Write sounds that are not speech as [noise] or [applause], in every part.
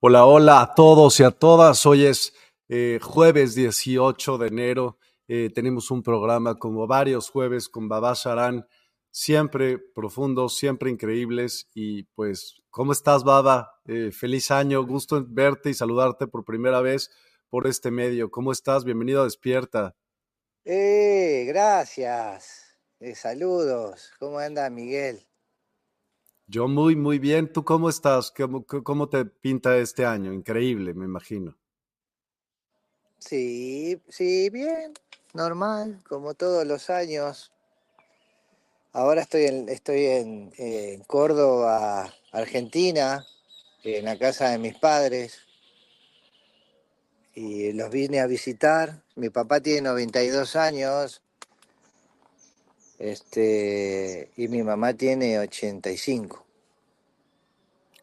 Hola, hola a todos y a todas. Hoy es eh, jueves 18 de enero. Eh, tenemos un programa como varios jueves con Baba Sharan, siempre profundos, siempre increíbles. Y pues, ¿cómo estás, Baba? Eh, feliz año, gusto verte y saludarte por primera vez por este medio. ¿Cómo estás? Bienvenido a Despierta. Eh, gracias. saludos. ¿Cómo anda, Miguel? Yo muy, muy bien. ¿Tú cómo estás? ¿Cómo, te pinta este año? Increíble, me imagino. Sí, sí, bien, normal, como todos los años. Ahora estoy en, estoy en, Córdoba, Argentina, en la casa de mis padres. Y los vine a visitar. Mi papá tiene 92 años, este, y mi mamá tiene 85.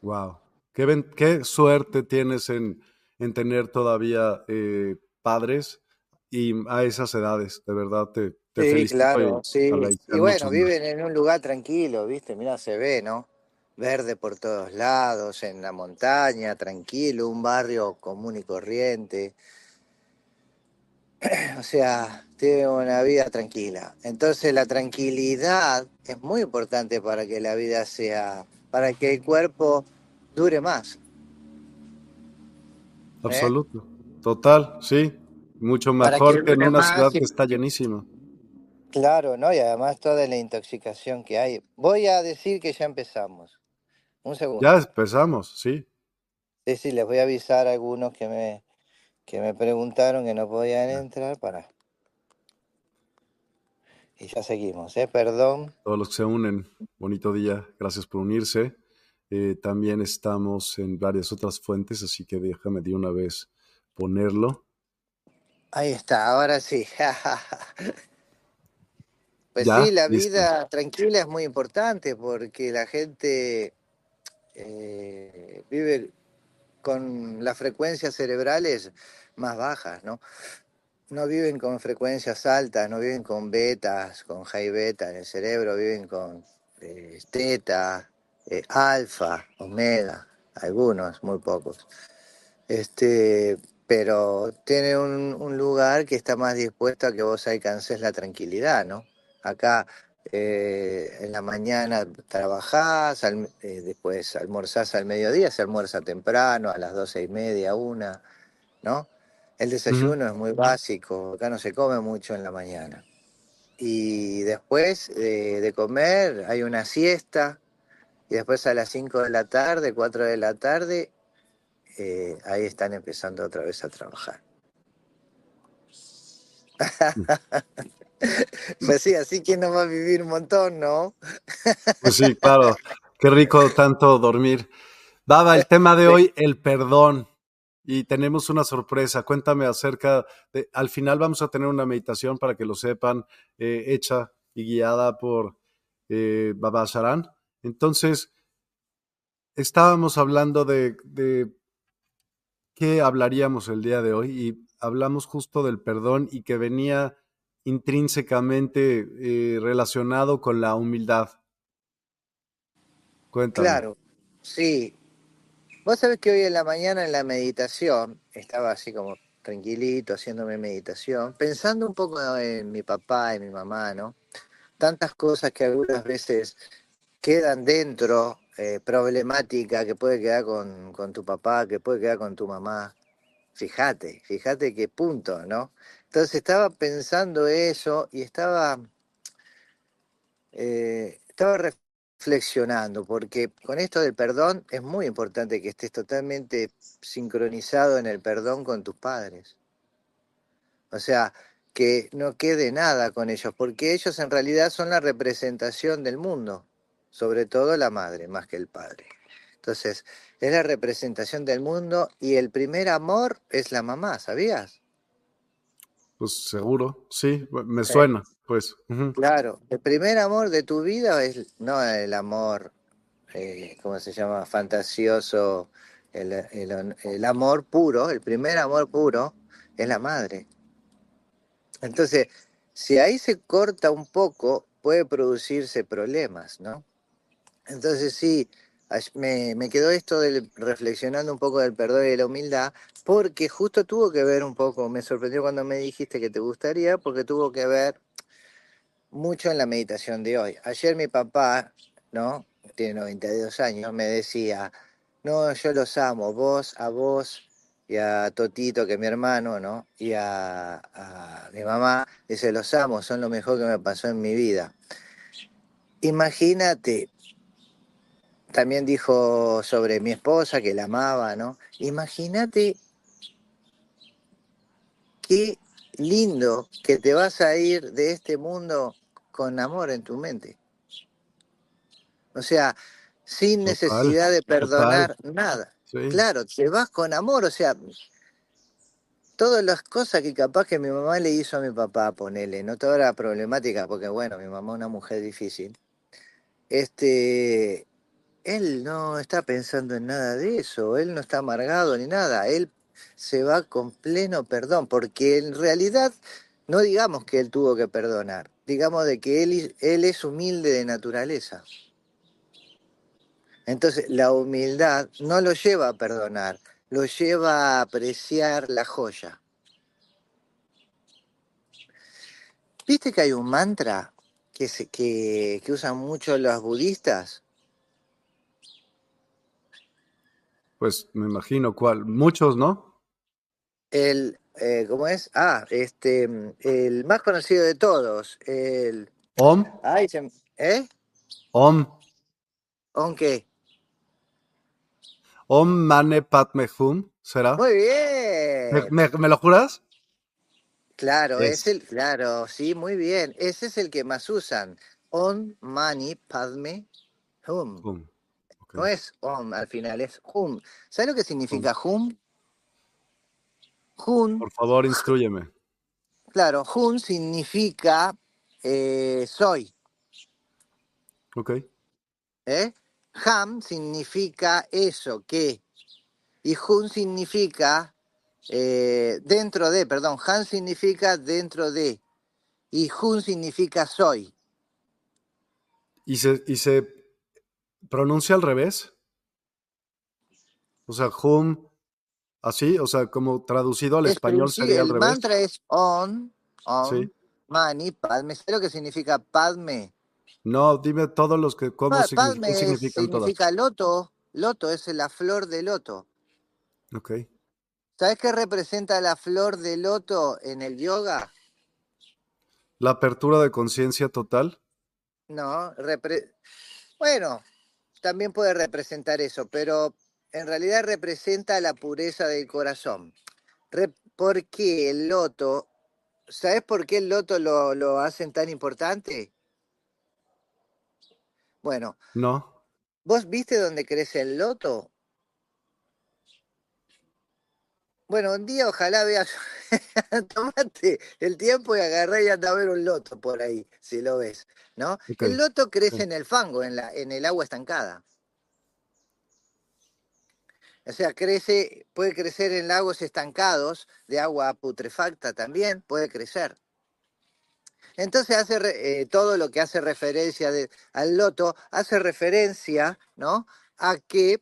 Wow. Qué, qué suerte tienes en, tener todavía eh, padres y a esas edades. De verdad te, te sí, Claro, sí, Y bueno, viven en un lugar tranquilo, ¿viste? Mira, se ve, ¿no? Verde por todos lados, en la montaña, tranquilo, un barrio común y corriente. [clears throat] o sea, tiene una vida tranquila. Entonces la tranquilidad es muy importante para que la vida sea, para que el cuerpo dure más. ¿Eh? Absoluto. Total, sí. Mucho mejor que, en una ciudad que está llenísima. Claro, ¿no? Y además toda la intoxicación que hay. Voy a decir que ya empezamos. Un segundo. Ya empezamos, sí. Sí, sí, les voy a avisar a algunos que me, que me preguntaron que no podían entrar para. Y ya seguimos, ¿eh? Perdón. Todos los que se unen, bonito día, gracias por unirse. Eh, también estamos en varias otras fuentes, así que déjame de una vez ponerlo. Ahí está, ahora sí. [laughs] pues sí, la vida tranquila es muy importante porque la gente eh, vive con las frecuencias cerebrales más bajas, ¿no? No viven con frecuencias altas, no viven con betas, con high beta en el cerebro, viven con eh, teta, eh, alfa, omega, algunos, muy pocos. Este, pero tiene un, lugar que está más dispuesto a que vos alcances la tranquilidad, ¿no? Acá eh, en la mañana trabajás, después almorzás al mediodía, se almuerza temprano, a las doce y media, una, ¿no? El desayuno es muy básico, acá no se come mucho en la mañana. y después eh, de comer hay una siesta y después a las 5 de la tarde, 4 de la tarde, eh, ahí están empezando otra vez a trabajar. [laughs] pues sí, así que no va a vivir un montón, ¿no? pues sí, claro. Qué rico tanto dormir. Baba, el tema de hoy, el perdón. Y tenemos una sorpresa. Cuéntame acerca de. Al final vamos a tener una meditación para que lo sepan, eh, hecha y guiada por eh, Baba Sharan. Entonces, estábamos hablando de, qué hablaríamos el día de hoy y hablamos justo del perdón y que venía intrínsecamente eh, relacionado con la humildad. Cuéntame. Claro, sí. Vos sabés que hoy en la mañana en la meditación, estaba así como tranquilito, haciéndome meditación, pensando un poco en mi papá y mi mamá, ¿no? Tantas cosas que algunas veces quedan dentro, eh, problemática que puede quedar con, con tu papá, que puede quedar con tu mamá. Fíjate, fíjate qué punto, ¿no? Entonces estaba pensando eso y estaba, eh, estaba reflexionando, porque con esto del perdón es muy importante que estés totalmente sincronizado en el perdón con tus padres. O sea, que no quede nada con ellos, porque ellos en realidad son la representación del mundo, sobre todo la madre, más que el padre. Entonces, es la representación del mundo y el primer amor es la mamá, ¿sabías? Pues seguro, sí, me suena, Claro, el primer amor de tu vida es no el amor, eh, ¿cómo se llama? Fantasioso, el, amor puro, el primer amor puro es la madre. Entonces, si ahí se corta un poco, puede producirse problemas, ¿no? Entonces sí, me, me, quedó esto de reflexionando un poco del perdón y la humildad, porque justo tuvo que ver un poco, me sorprendió cuando me dijiste que te gustaría, porque tuvo que ver mucho en la meditación de hoy. Ayer mi papá, ¿no? Tiene 92 años, me decía, no, yo los amo, vos, a vos y a Totito, que es mi hermano, ¿no? Y a, a mi mamá, dice, los amo, son lo mejor que me pasó en mi vida. Imagínate, también dijo sobre mi esposa que la amaba, ¿no? Imagínate qué lindo que te vas a ir de este mundo con amor en tu mente. O sea, sin necesidad de perdonar nada. Claro, te vas con amor, o sea, todas las cosas que capaz que mi mamá le hizo a mi papá, ponele, no toda la problemática, porque bueno, mi mamá es una mujer difícil. Este, él no está pensando en nada de eso, él no está amargado ni nada, él se va con pleno perdón, porque en realidad no digamos que él tuvo que perdonar, digamos de que él, él es humilde de naturaleza. Entonces la humildad no lo lleva a perdonar, lo lleva a apreciar la joya. ¿Viste que hay un mantra que, que, que usan mucho los budistas? Pues me imagino cuál. Muchos, ¿no? El, eh, ¿cómo es? Ah, este, el más conocido de todos, el... ¿Om? Ay, ¿Eh? ¿Om? ¿Om qué? Om Mane Padme Hum, ¿será? Muy bien. ¿Me, lo juras? Claro, es. el, claro, sí, muy bien. Ese es el que más usan. Om Mani Padme Hum. hum. No es Om al final, es Hum. ¿Sabes lo que significa Hum? Hum. Por favor, instruyeme. Claro, Hum significa eh, soy. Ok. ¿Eh? Ham significa eso, que. Y Hun significa eh, dentro de, perdón, Ham significa dentro de. Y Hun significa soy. Y se, y se pronuncia al revés. O sea, hum, así, o sea, como traducido al español sería al revés. El mantra es on, on, mani, padme. ¿Sabes lo que significa padme? No, dime todos los que, ¿cómo padme significan significa loto. Loto es la flor de loto. Ok. ¿Sabes qué representa la flor de loto en el yoga? ¿La apertura de conciencia total? No, bueno, también puede representar eso, pero en realidad representa la pureza del corazón. ¿Por qué el loto? ¿Sabes por qué el loto lo, lo hacen tan importante? Bueno. No. ¿Vos viste dónde crece el loto? Bueno, un día ojalá veas, [laughs] tomate el tiempo y agarré y anda a ver un loto por ahí, si lo ves, ¿no? El loto crece en el fango, en, la, en el agua estancada. O sea, crece, puede crecer en lagos estancados de agua putrefacta también, puede crecer. Entonces hace eh, todo lo que hace referencia al loto, hace referencia ¿no? a que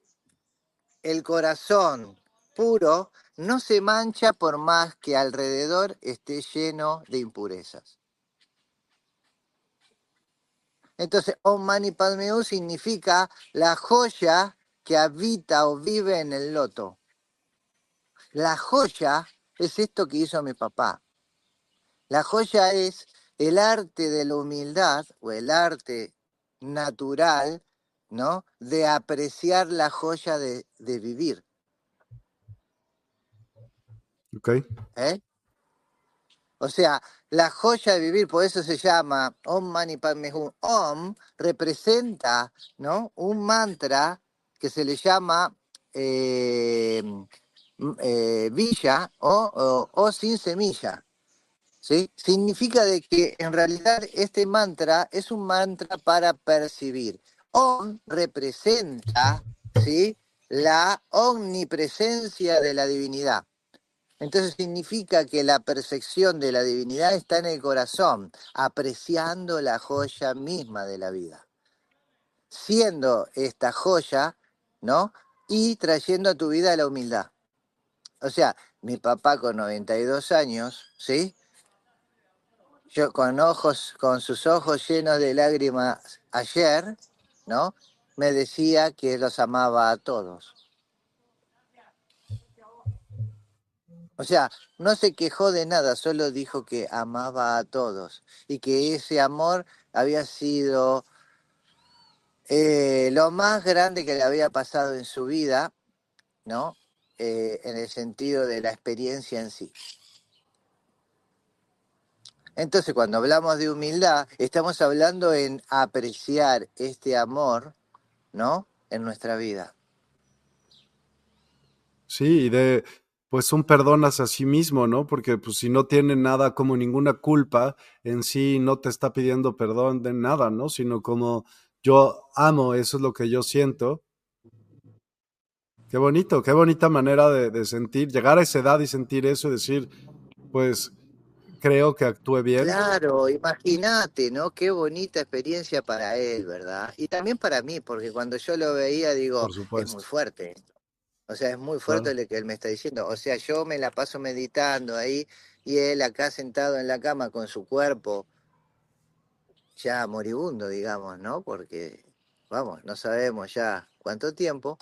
el corazón puro no se mancha por más que alrededor esté lleno de impurezas. Entonces, Om Mani Padme significa la joya que habita o vive en el loto. La joya es esto que hizo mi papá. La joya es el arte de la humildad o el arte natural, ¿no? De apreciar la joya de, vivir. Ok. ¿Eh? O sea, la joya de vivir, por eso se llama Om Mani Padme Hum. Om representa, ¿no? Un mantra que se le llama eh, eh, villa o sin semilla. ¿sí? Significa de que en realidad este mantra es un mantra para percibir. Om representa, ¿sí? La omnipresencia de la divinidad. Entonces significa que la perfección de la divinidad está en el corazón, apreciando la joya misma de la vida. Siendo esta joya, ¿no? Y trayendo a tu vida la humildad. O sea, mi papá con 92 años, ¿sí? yo con ojos, con sus ojos llenos de lágrimas ayer, ¿no? Me decía que los amaba a todos. O sea, no se quejó de nada, solo dijo que amaba a todos y que ese amor había sido eh, lo más grande que le había pasado en su vida, ¿no? Eh, en el sentido de la experiencia en sí. Entonces, cuando hablamos de humildad, estamos hablando en apreciar este amor, ¿no? En nuestra vida. Sí, y de pues un perdón hacia sí mismo, ¿no? Porque pues si no tiene nada como ninguna culpa en sí, no te está pidiendo perdón de nada, ¿no? Sino como yo amo, eso es lo que yo siento. Qué bonito, qué bonita manera de, de sentir, llegar a esa edad y sentir eso y decir, pues creo que actúe bien. Claro, imagínate, ¿no? Qué bonita experiencia para él, ¿verdad? Y también para mí, porque cuando yo lo veía, digo, es muy fuerte. O sea, es muy fuerte lo que él me está diciendo. O sea, yo me la paso meditando ahí y él acá sentado en la cama con su cuerpo ya moribundo, digamos, ¿no? Porque, vamos, no sabemos ya cuánto tiempo.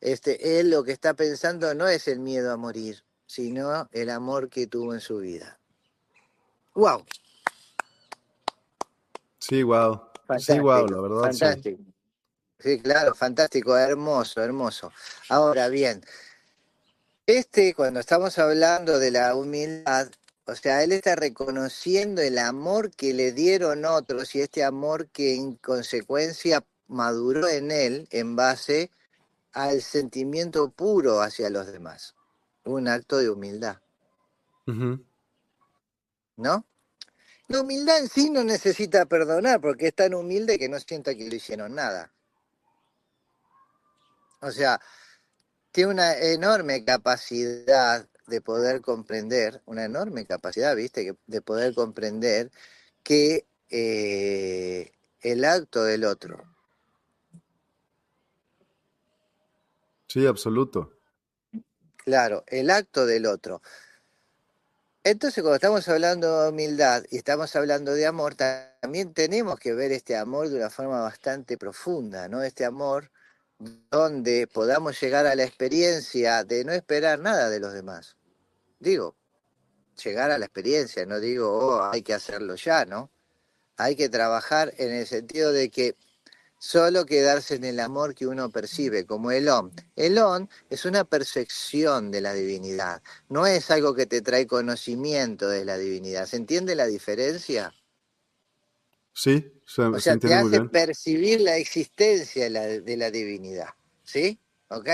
Este, él lo que está pensando no es el miedo a morir, sino el amor que tuvo en su vida. Wow. Sí, wow. sí, wow, la verdad. Fantástico. Sí. claro, fantástico, hermoso, hermoso. Ahora bien, este, cuando estamos hablando de la humildad, o sea, él está reconociendo el amor que le dieron otros y este amor que en consecuencia maduró en él en base al sentimiento puro hacia los demás. Un acto de humildad. ¿no? La humildad en sí no necesita perdonar porque es tan humilde que no sienta que le hicieron nada. O sea, tiene una enorme capacidad de poder comprender, una enorme capacidad, viste, de poder comprender que eh, el acto del otro. Sí, absoluto. Claro, el acto del otro entonces, cuando estamos hablando de humildad y estamos hablando de amor, también tenemos que ver este amor de una forma bastante profunda, ¿no? Este amor donde podamos llegar a la experiencia de no esperar nada de los demás. Digo, llegar a la experiencia, no digo, oh, hay que hacerlo ya, ¿no? Hay que trabajar en el sentido de que solo quedarse en el amor que uno percibe, como el on. El on es una percepción de la divinidad, no es algo que te trae conocimiento de la divinidad. ¿Se entiende la diferencia? Sí, se, o sea, te hace percibir la existencia de la, de la divinidad, ¿sí? ¿Ok?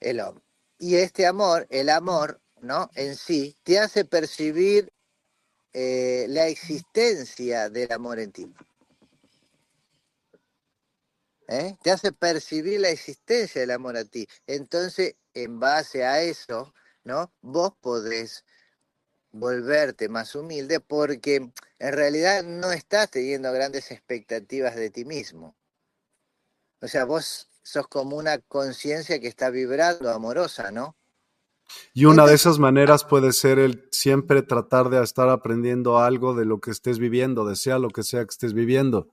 El on. Y este amor, el amor, ¿no? En sí, te hace percibir eh, la existencia del amor en ti. ¿Eh? Te hace percibir la existencia del amor a ti. Entonces, en base a eso, ¿no? Vos podés volverte más humilde porque en realidad no estás teniendo grandes expectativas de ti mismo. O sea, vos sos como una conciencia que está vibrando amorosa, ¿no? Y una de esas maneras puede ser el siempre tratar de estar aprendiendo algo de lo que estés viviendo, de sea lo que sea que estés viviendo.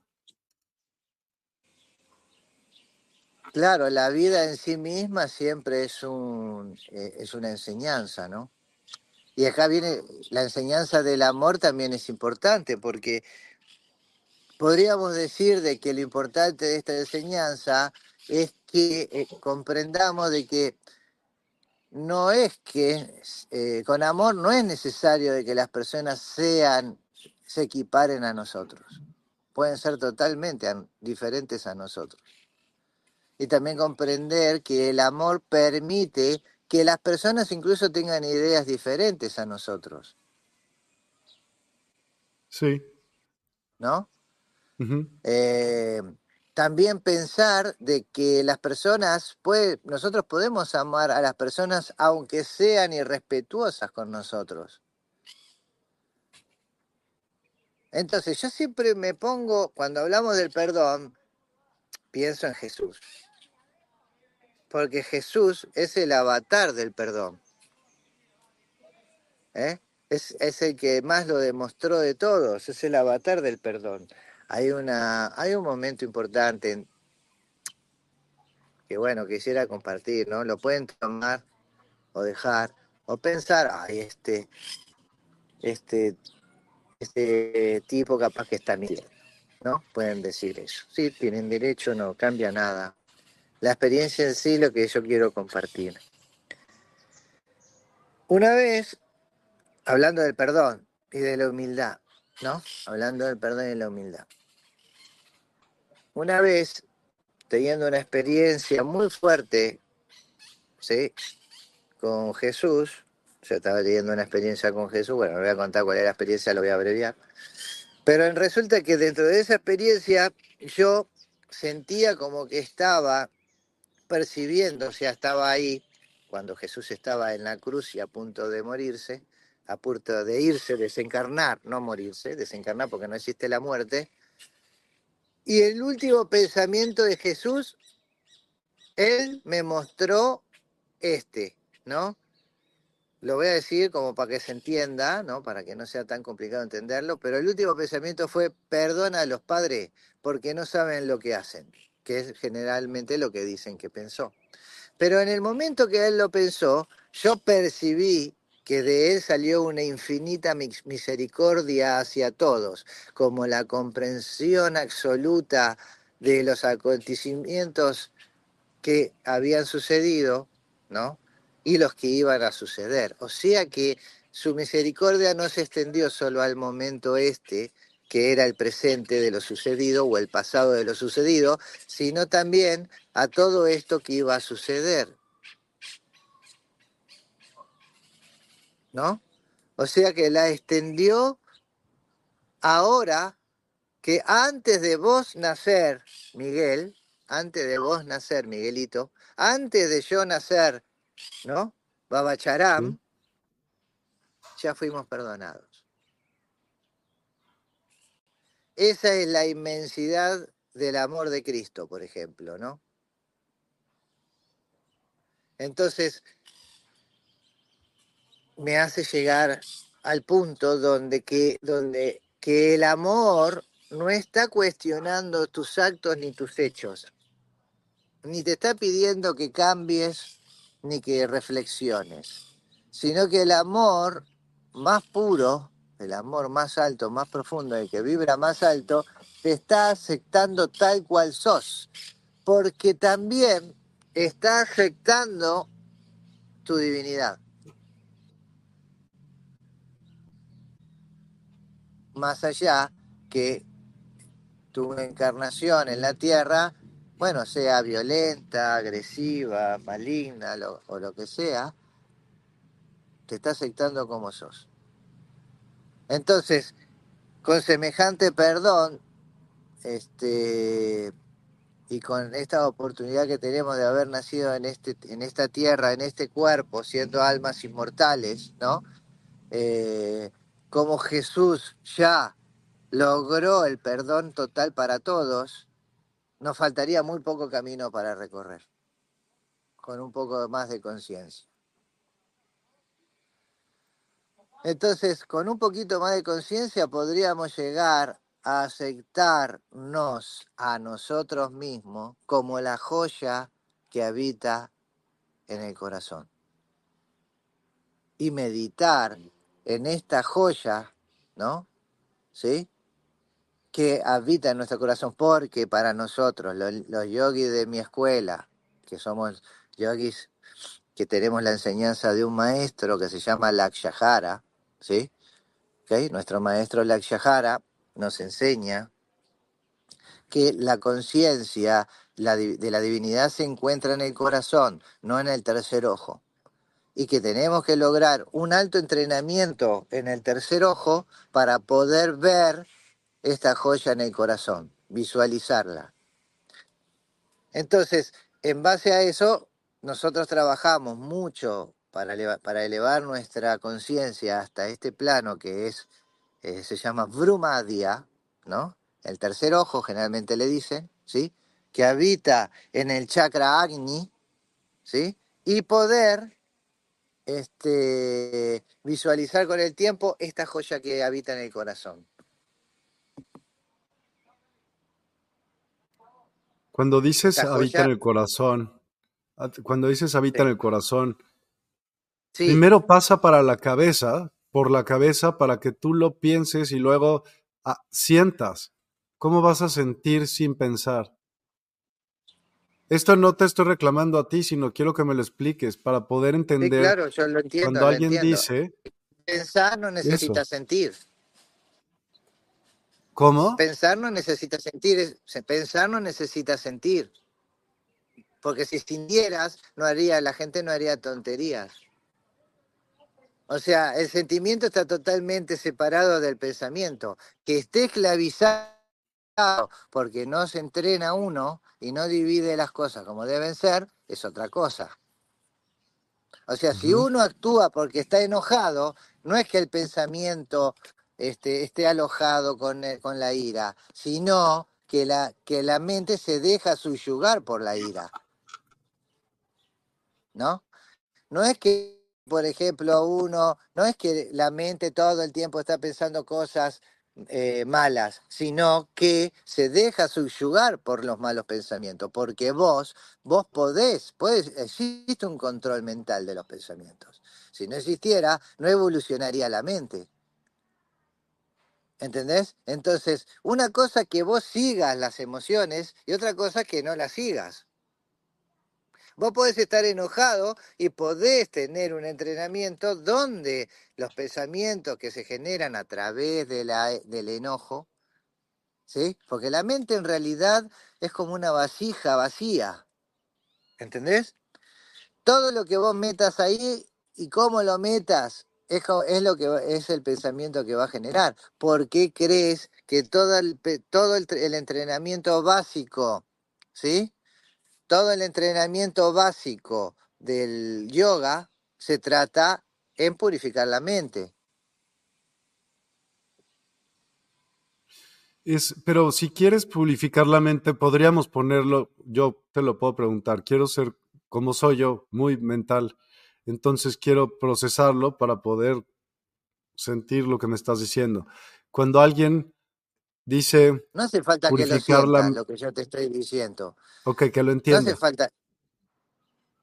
Claro, la vida en sí misma siempre es, un, eh, es una enseñanza, ¿no? Y acá viene la enseñanza del amor también es importante porque podríamos decir de que lo importante de esta enseñanza es que eh, comprendamos de que no es que eh, con amor no es necesario de que las personas sean, se equiparen a nosotros. Pueden ser totalmente diferentes a nosotros. Y también comprender que el amor permite que las personas incluso tengan ideas diferentes a nosotros. Sí. ¿No? también pensar de que las personas, puede, nosotros podemos amar a las personas aunque sean irrespetuosas con nosotros. Entonces yo siempre me pongo, cuando hablamos del perdón, pienso en Jesús. Porque Jesús es el avatar del perdón. ¿Eh? Es, es el que más lo demostró de todos, es el avatar del perdón hay, una, hay un momento importante que, bueno, quisiera compartir, ¿no? Lo pueden tomar o dejar o pensar, ay, este, este, este tipo capaz que está bien, ¿no? Pueden decir eso. Sí, tienen derecho, no cambia nada. La experiencia en sí lo que yo quiero compartir. Una vez, hablando del perdón y de la humildad, ¿no? Hablando del perdón y de la humildad. Una vez, teniendo una experiencia muy fuerte, ¿sí? Con Jesús, yo estaba teniendo una experiencia con Jesús, bueno, no voy a contar cuál era la experiencia, lo voy a abreviar, pero resulta que dentro de esa experiencia yo sentía como que estaba percibiendo, o sea, estaba ahí, cuando Jesús estaba en la cruz y a punto de morirse, a punto de irse, desencarnar, no morirse, desencarnar porque no existe la muerte, y el último pensamiento de Jesús, él me mostró este, ¿no? Lo voy a decir como para que se entienda, ¿no? Para que no sea tan complicado entenderlo, pero el último pensamiento fue, perdona a los padres porque no saben lo que hacen, que es generalmente lo que dicen que pensó. Pero en el momento que él lo pensó, yo percibí que de él salió una infinita misericordia hacia todos, como la comprensión absoluta de los acontecimientos que habían sucedido, ¿no? Y los que iban a suceder. O sea que su misericordia no se extendió solo al momento este, que era el presente de lo sucedido o el pasado de lo sucedido, sino también a todo esto que iba a suceder. ¿no? O sea que la extendió ahora que antes de vos nacer, Miguel, antes de vos nacer, Miguelito, antes de yo nacer, ¿no? Babacharam, ya fuimos perdonados. Esa es la inmensidad del amor de Cristo, por ejemplo, ¿no? Entonces, me hace llegar al punto donde que, donde que el amor no está cuestionando tus actos ni tus hechos, ni te está pidiendo que cambies ni que reflexiones, sino que el amor más puro, el amor más alto, más profundo, el que vibra más alto, te está aceptando tal cual sos, porque también está aceptando tu divinidad. Más allá que tu encarnación en la tierra, bueno, sea violenta, agresiva, maligna o lo que sea, te está aceptando como sos. Entonces, con semejante perdón, este, y con esta oportunidad que tenemos de haber nacido en, este, en esta tierra, en este cuerpo, siendo almas inmortales, ¿no? Eh, como Jesús ya logró el perdón total para todos, nos faltaría muy poco camino para recorrer, con un poco más de conciencia. Entonces, con un poquito más de conciencia podríamos llegar a aceptarnos a nosotros mismos como la joya que habita en el corazón. Y meditar en esta joya, ¿no? ¿Sí? Que habita en nuestro corazón, porque para nosotros, los, yogis de mi escuela, que somos yogis que tenemos la enseñanza de un maestro que se llama Lakshahara, ¿sí? Nuestro maestro Lakshahara nos enseña que la conciencia de la divinidad se encuentra en el corazón, no en el tercer ojo. Y que tenemos que lograr un alto entrenamiento en el tercer ojo para poder ver esta joya en el corazón, visualizarla. Entonces, en base a eso, nosotros trabajamos mucho para elevar, nuestra conciencia hasta este plano que es, eh, se llama Brumadia, ¿no? El tercer ojo, generalmente le dicen, ¿sí? Que habita en el chakra Agni, ¿sí? Y poder este, visualizar con el tiempo esta joya que habita en el corazón. Cuando dices habita en el corazón, cuando dices habita en el corazón, Primero pasa para la cabeza, por la cabeza, para que tú lo pienses y luego ah, sientas. ¿Cómo vas a sentir sin pensar? Esto no te estoy reclamando a ti, sino quiero que me lo expliques para poder entender. claro, yo lo entiendo. Cuando alguien dice. Pensar no necesita sentir. ¿Cómo? Pensar no necesita sentir. Pensar no necesita sentir. Porque si sintieras, no haría, la gente no haría tonterías. O sea, el sentimiento está totalmente separado del pensamiento. Que esté esclavizado porque no se entrena uno y no divide las cosas como deben ser, es otra cosa. O sea, si uno actúa porque está enojado, no es que el pensamiento este, esté alojado con, eh, con la ira, sino que la, que la mente se deja subyugar por la ira. ¿No? No es que por ejemplo, uno, no es que la mente todo el tiempo está pensando cosas eh, malas, sino que se deja subyugar por los malos pensamientos, porque vos, vos podés, podés, existe un control mental de los pensamientos. Si no existiera, no evolucionaría la mente. ¿Entendés? Entonces, una cosa que vos sigas las emociones y otra cosa que no las sigas. Vos podés estar enojado y podés tener un entrenamiento donde los pensamientos que se generan a través de la, del enojo, ¿sí? Porque la mente en realidad es como una vasija vacía, ¿entendés? Todo lo que vos metas ahí y cómo lo metas es, lo que es el pensamiento que va a generar. ¿Por qué crees que todo el, todo el entrenamiento básico, ¿sí? Todo el entrenamiento básico del yoga se trata en purificar la mente. Es, pero si quieres purificar la mente, podríamos ponerlo, yo te lo puedo preguntar, quiero ser como soy yo, muy mental, entonces quiero procesarlo para poder sentir lo que me estás diciendo. Cuando alguien Dice. No hace falta que lo sientas, lo que yo te estoy diciendo. Ok, que lo entiendas. No hace falta.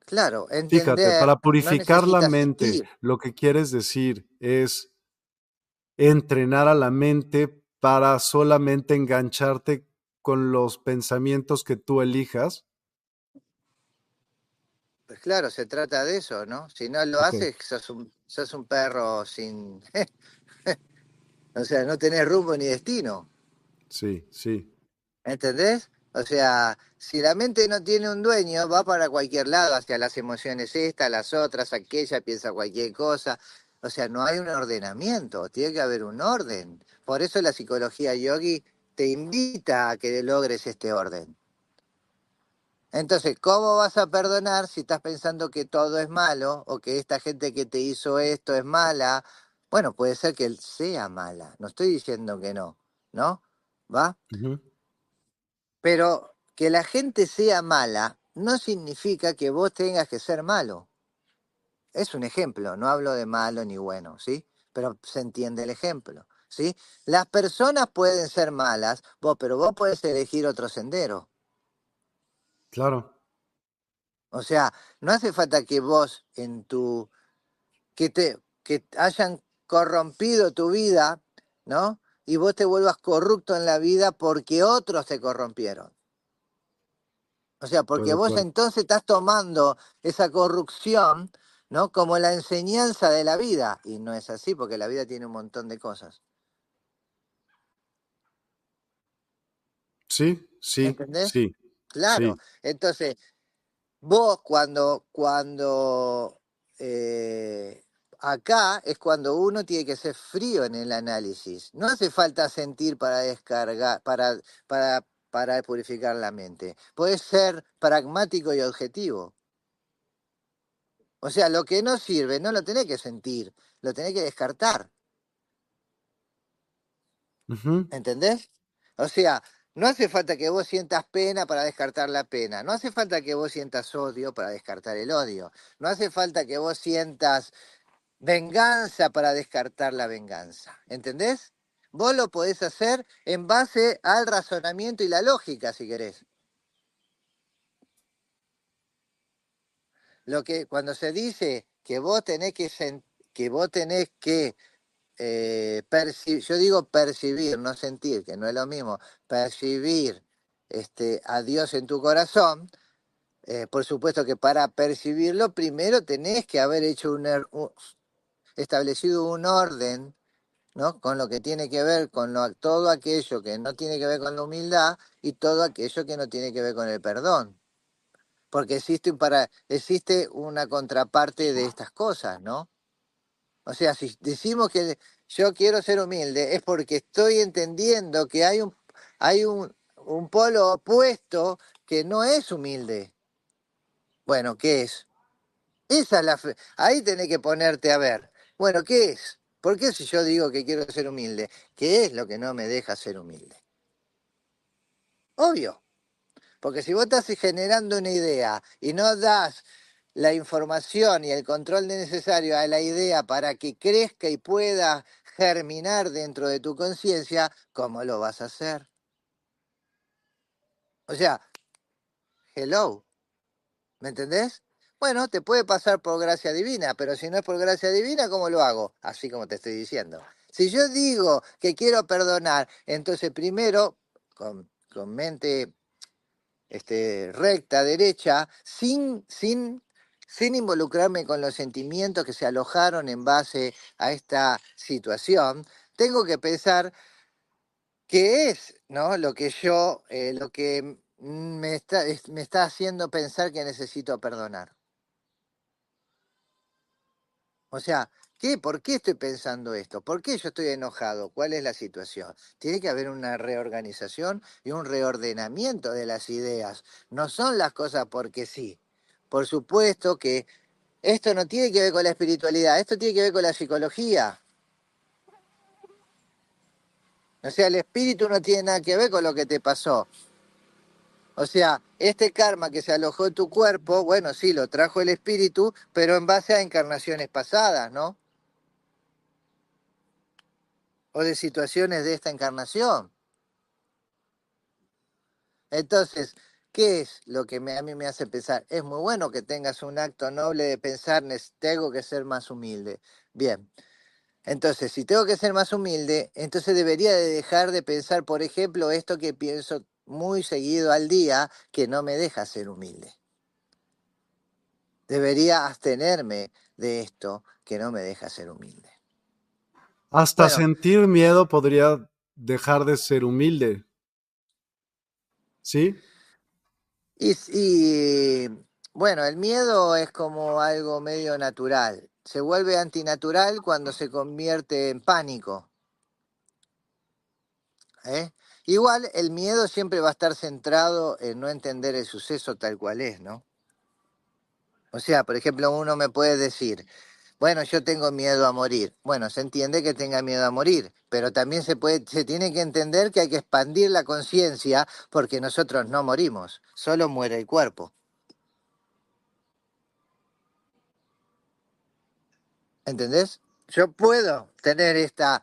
Claro, entender. Fíjate, para purificar la mente, lo que quieres decir es entrenar a la mente para solamente engancharte con los pensamientos que tú elijas? Pues claro, se trata de eso, ¿no? Si no lo haces, sos un, sos un perro sin... [laughs] o sea, no tenés rumbo ni destino. Sí, sí. ¿Entendés? O sea, si la mente no tiene un dueño, va para cualquier lado, hacia las emociones estas, las otras, aquella, piensa cualquier cosa. O sea, no hay un ordenamiento, tiene que haber un orden. Por eso la psicología yogi te invita a que logres este orden. Entonces, ¿cómo vas a perdonar si estás pensando que todo es malo o que esta gente que te hizo esto es mala? Bueno, puede ser que él sea mala, no estoy diciendo que no, ¿no? ¿Va? Pero que la gente sea mala no significa que vos tengas que ser malo. Es un ejemplo, no hablo de malo ni bueno, ¿sí? Pero se entiende el ejemplo, ¿sí? Las personas pueden ser malas, vos, pero vos podés elegir otro sendero. Claro. O sea, no hace falta que vos en tu que te que hayan corrompido tu vida, ¿no? Y vos te vuelvas corrupto en la vida porque otros te corrompieron. O sea, porque vos entonces estás tomando esa corrupción, ¿no? Como la enseñanza de la vida. Y no es así, porque la vida tiene un montón de cosas. Sí, sí, ¿Entendés? sí. Claro. Entonces, vos cuando, cuando eh, acá es cuando uno tiene que ser frío en el análisis. No hace falta sentir para descargar, para, para, para purificar la mente. Puedes ser pragmático y objetivo. O sea, lo que no sirve no lo tenés que sentir, lo tenés que descartar. ¿Entendés? O sea, no hace falta que vos sientas pena para descartar la pena. No hace falta que vos sientas odio para descartar el odio. No hace falta que vos sientas venganza para descartar la venganza. ¿Entendés? Vos lo podés hacer en base al razonamiento y la lógica, si querés. Lo que cuando se dice que vos tenés que que vos tenés que eh, yo digo percibir, no sentir, que no es lo mismo, percibir este, a Dios en tu corazón, eh, por supuesto que para percibirlo primero tenés que haber hecho un, er, establecido un orden, ¿no? Con lo que tiene que ver con todo aquello que no tiene que ver con la humildad y todo aquello que no tiene que ver con el perdón. Porque existe, para, existe una contraparte de estas cosas, ¿no? O sea, si decimos que yo quiero ser humilde, es porque estoy entendiendo que hay un, hay un, un polo opuesto que no es humilde. Bueno, ¿qué es? Esa es la fe. Ahí tenés que ponerte a ver. Bueno, ¿qué es? ¿Por qué si yo digo que quiero ser humilde? ¿Qué es lo que no me deja ser humilde? Obvio. Porque si vos estás generando una idea y no das la información y el control necesario a la idea para que crezca y pueda germinar dentro de tu conciencia, ¿cómo lo vas a hacer? O sea, hello, ¿me entendés? Bueno, te puede pasar por gracia divina, pero si no es por gracia divina, ¿cómo lo hago? Así como te estoy diciendo. Si yo digo que quiero perdonar, entonces primero, con, con mente este, recta, derecha, sin, sin sin involucrarme con los sentimientos que se alojaron en base a esta situación, tengo que pensar qué es ¿no? lo que yo, eh, lo que me está, me está haciendo pensar que necesito perdonar. O sea, ¿qué? ¿Por qué estoy pensando esto? ¿Por qué yo estoy enojado? ¿Cuál es la situación? Tiene que haber una reorganización y un reordenamiento de las ideas. No son las cosas porque sí. Por supuesto que esto no tiene que ver con la espiritualidad, esto tiene que ver con la psicología. O sea, el espíritu no tiene nada que ver con lo que te pasó. O sea, este karma que se alojó en tu cuerpo, bueno, sí, lo trajo el espíritu, pero en base a encarnaciones pasadas, ¿no? O de situaciones de esta encarnación. Entonces, ¿Qué es lo que a mí me hace pensar? Es muy bueno que tengas un acto noble de pensar, tengo que ser más humilde. Bien, Entonces, si tengo que ser más humilde, entonces debería de dejar de pensar, por ejemplo, esto que pienso muy seguido al día, que no me deja ser humilde. Debería abstenerme de esto que no me deja ser humilde. Hasta sentir miedo podría dejar de ser humilde. ¿Sí? Y, bueno, el miedo es como algo medio natural. Se vuelve antinatural cuando se convierte en pánico. ¿Eh? Igual el miedo siempre va a estar centrado en no entender el suceso tal cual es, ¿no? O sea, por ejemplo, uno me puede decir, bueno, yo tengo miedo a morir. Bueno, se entiende que tenga miedo a morir, pero también se puede, se tiene que entender que hay que expandir la conciencia porque nosotros no morimos, solo muere el cuerpo. ¿Entendés? Yo puedo tener esta,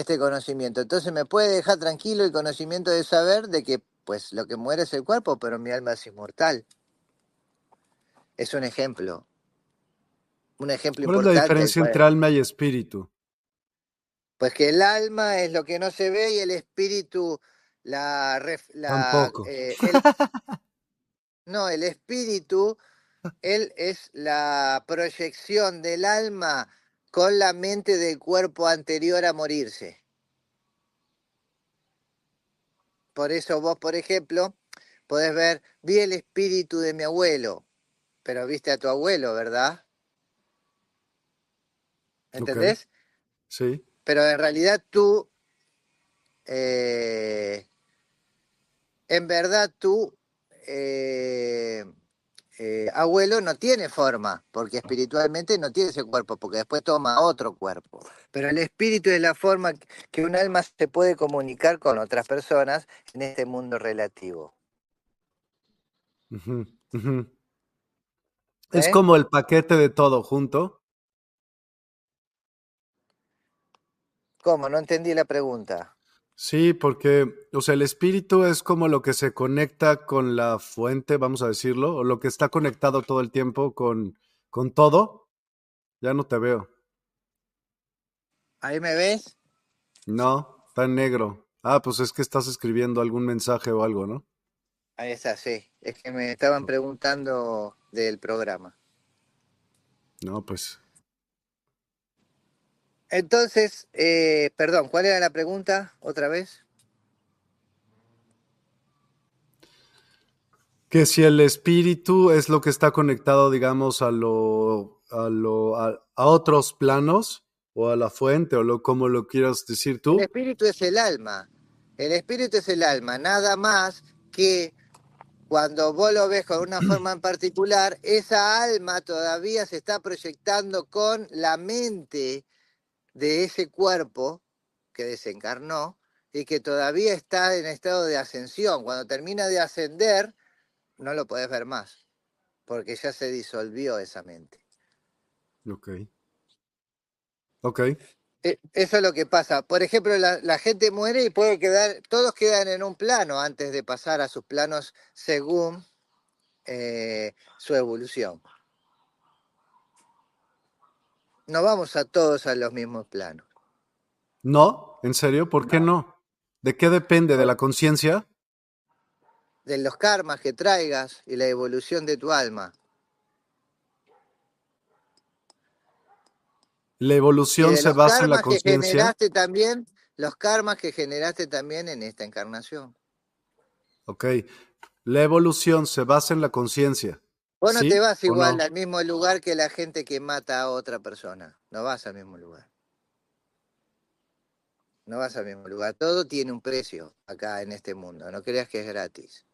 este conocimiento. Entonces me puede dejar tranquilo el conocimiento de saber de que pues lo que muere es el cuerpo, pero mi alma es inmortal. Es un ejemplo un ejemplo ¿Cuál es la diferencia entre alma y espíritu? Pues que el alma es lo que no se ve y el espíritu la... Tampoco. Eh, [laughs] no, el espíritu, él es la proyección del alma con la mente del cuerpo anterior a morirse. Por eso vos, por ejemplo, podés ver, vi el espíritu de mi abuelo, pero viste a tu abuelo, ¿verdad? ¿Entendés? Sí. Pero en realidad tú, eh, en verdad tú, eh, eh, abuelo, no tiene forma, porque espiritualmente no tiene ese cuerpo, porque después toma otro cuerpo. Pero el espíritu es la forma que un alma se puede comunicar con otras personas en este mundo relativo. Es como el paquete de todo junto. ¿Cómo? No entendí la pregunta. Sí, porque, o sea, el espíritu es como lo que se conecta con la fuente, vamos a decirlo, o lo que está conectado todo el tiempo con, con todo. Ya no te veo. ¿Ahí me ves? No, está en negro. Ah, pues es que estás escribiendo algún mensaje o algo, ¿no? Ahí está, sí. Es que me estaban preguntando del programa. No, pues entonces, eh, perdón, ¿cuál era la pregunta otra vez? Que si el espíritu es lo que está conectado, digamos, a lo, a lo, a, otros planos o a la fuente o lo como lo quieras decir tú. El espíritu es el alma. El espíritu es el alma, nada más que cuando vos lo ves con una forma en particular, esa alma todavía se está proyectando con la mente de ese cuerpo que desencarnó y que todavía está en estado de ascensión. Cuando termina de ascender, no lo podés ver más, porque ya se disolvió esa mente. Ok. Ok. E, eso es lo que pasa. Por ejemplo, la, gente muere y puede quedar, todos quedan en un plano antes de pasar a sus planos según eh, su evolución no vamos a todos a los mismos planos. ¿No? ¿En serio? ¿Por qué no? ¿De qué depende? ¿De la conciencia? De los karmas que traigas y la evolución de tu alma. La evolución se basa en la conciencia. generaste también los karmas que generaste también en esta encarnación. Ok. La evolución se basa en la conciencia. Vos no te vas igual al mismo lugar que la gente que mata a otra persona. No vas al mismo lugar. No vas al mismo lugar. Todo tiene un precio acá en este mundo. No creas que es gratis.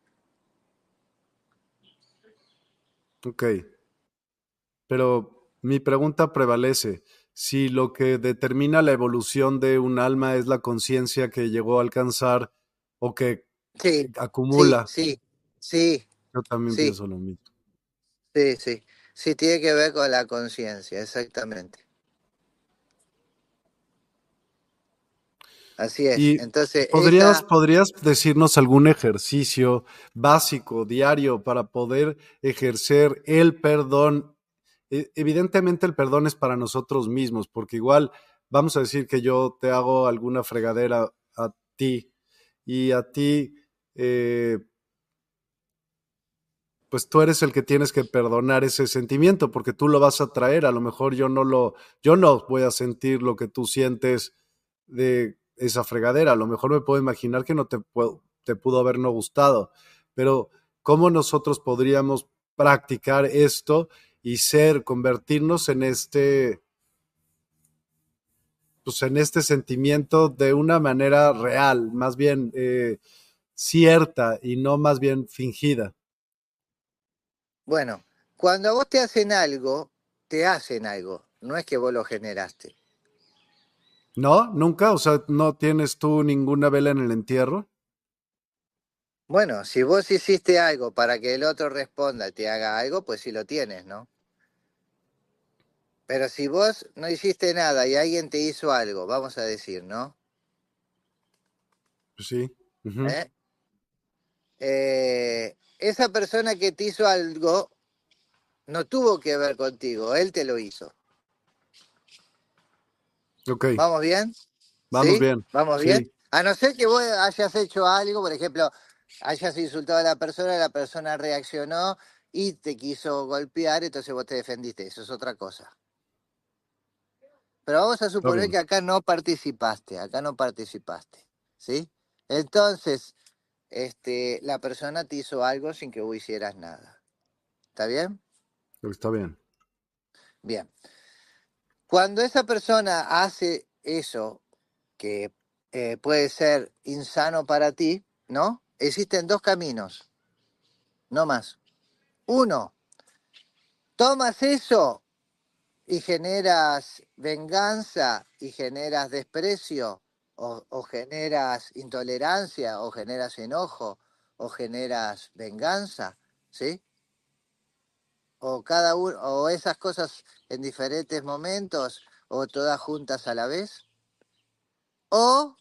Ok. Pero mi pregunta prevalece. Si lo que determina la evolución de un alma es la conciencia que llegó a alcanzar o que acumula. Sí, sí, Yo también pienso lo mismo. Sí, sí. Sí, tiene que ver con la conciencia, exactamente. Así es. Entonces, ¿podrías, ¿podrías decirnos algún ejercicio básico, diario, para poder ejercer el perdón? E, evidentemente el perdón es para nosotros mismos, porque igual vamos a decir que yo te hago alguna fregadera a ti y a ti, eh, pues tú eres el que tienes que perdonar ese sentimiento porque tú lo vas a traer. A lo mejor yo no lo, yo no voy a sentir lo que tú sientes de esa fregadera. A lo mejor me puedo imaginar que no te, pudo haber no gustado, pero ¿cómo nosotros podríamos practicar esto y ser, convertirnos en este, pues en este sentimiento de una manera real, más bien eh, cierta y no más bien fingida. Bueno, cuando a vos te hacen algo, te hacen algo, no es que vos lo generaste. No, nunca, o sea, no tienes tú ninguna vela en el entierro. Bueno, si vos hiciste algo para que el otro responda y te haga algo, pues sí lo tienes, ¿no? Pero si vos no hiciste nada y alguien te hizo algo, vamos a decir, ¿no? Sí. ¿Eh? Eh, esa persona que te hizo algo no tuvo que ver contigo, él te lo hizo. Ok. ¿Vamos bien? Vamos bien. ¿Vamos bien? A no ser que vos hayas hecho algo, por ejemplo, hayas insultado a la persona, la persona reaccionó y te quiso golpear, entonces vos te defendiste. Eso es otra cosa. Pero vamos a suponer que acá no participaste, acá no participaste, ¿sí? Entonces, este, la persona te hizo algo sin que vos hicieras nada. ¿Está bien? Está bien. Bien. Cuando esa persona hace eso, que eh, puede ser insano para ti, ¿no? Existen dos caminos, no más. Uno, tomas eso y generas venganza y generas desprecio o, generas intolerancia o generas enojo o generas venganza, ¿sí? O cada uno o esas cosas en diferentes momentos o todas juntas a la vez. O